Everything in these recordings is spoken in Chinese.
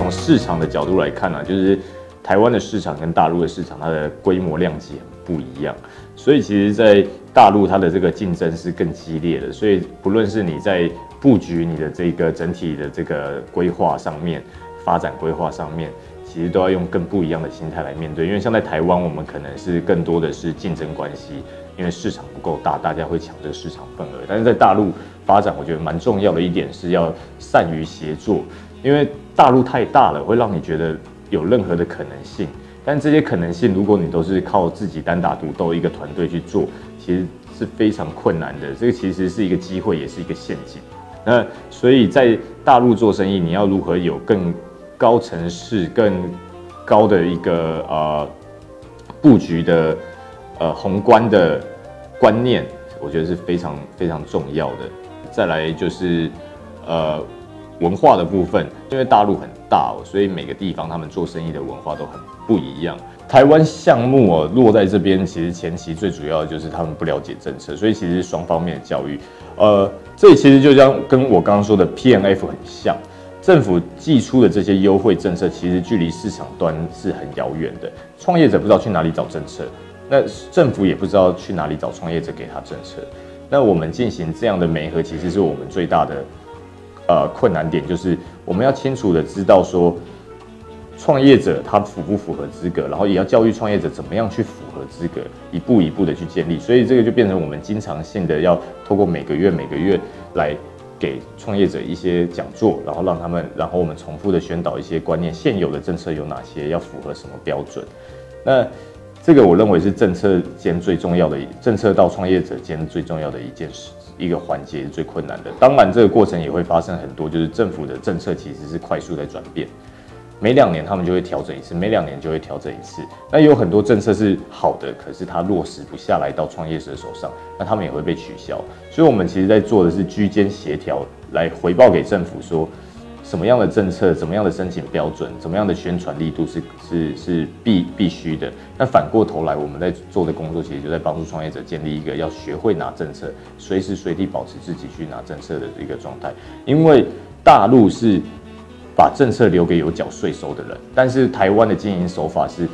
从市场的角度来看呢，就是台湾的市场跟大陆的市场，它的规模量级很不一样，所以其实，在大陆它的这个竞争是更激烈的，所以不论是你在布局你的这个整体的这个规划上面，发展规划上面。其实都要用更不一样的心态来面对，因为像在台湾，我们可能是更多的是竞争关系，因为市场不够大，大家会抢这个市场份额。但是在大陆发展，我觉得蛮重要的一点是要善于协作，因为大陆太大了，会让你觉得有任何的可能性。但这些可能性，如果你都是靠自己单打独斗一个团队去做，其实是非常困难的。这个其实是一个机会，也是一个陷阱。那所以在大陆做生意，你要如何有更高层次更高的一个呃布局的呃宏观的观念，我觉得是非常非常重要的。再来就是呃文化的部分，因为大陆很大，所以每个地方他们做生意的文化都很不一样。台湾项目哦落在这边，其实前期最主要的就是他们不了解政策，所以其实双方面的教育，呃，这其实就像跟我刚刚说的 P N F 很像。政府寄出的这些优惠政策，其实距离市场端是很遥远的。创业者不知道去哪里找政策，那政府也不知道去哪里找创业者给他政策。那我们进行这样的媒合，其实是我们最大的呃困难点，就是我们要清楚的知道说，创业者他符不符合资格，然后也要教育创业者怎么样去符合资格，一步一步的去建立。所以这个就变成我们经常性的要透过每个月每个月来。给创业者一些讲座，然后让他们，然后我们重复的宣导一些观念。现有的政策有哪些？要符合什么标准？那这个我认为是政策间最重要的，政策到创业者间最重要的一件事，一个环节是最困难的。当然，这个过程也会发生很多，就是政府的政策其实是快速在转变。每两年他们就会调整一次，每两年就会调整一次。那有很多政策是好的，可是它落实不下来到创业者手上，那他们也会被取消。所以，我们其实在做的是居间协调，来回报给政府说，什么样的政策、怎么样的申请标准、怎么样的宣传力度是是是必必须的。那反过头来，我们在做的工作其实就在帮助创业者建立一个要学会拿政策，随时随地保持自己去拿政策的一个状态。因为大陆是。把政策留给有缴税收的人，但是台湾的经营手法是，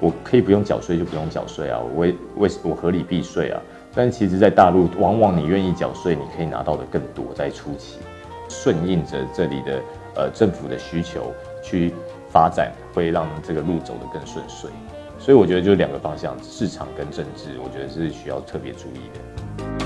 我可以不用缴税就不用缴税啊，我为为我合理避税啊。但其实，在大陆，往往你愿意缴税，你可以拿到的更多。在初期，顺应着这里的呃政府的需求去发展，会让这个路走得更顺遂。所以我觉得就两个方向，市场跟政治，我觉得是需要特别注意的。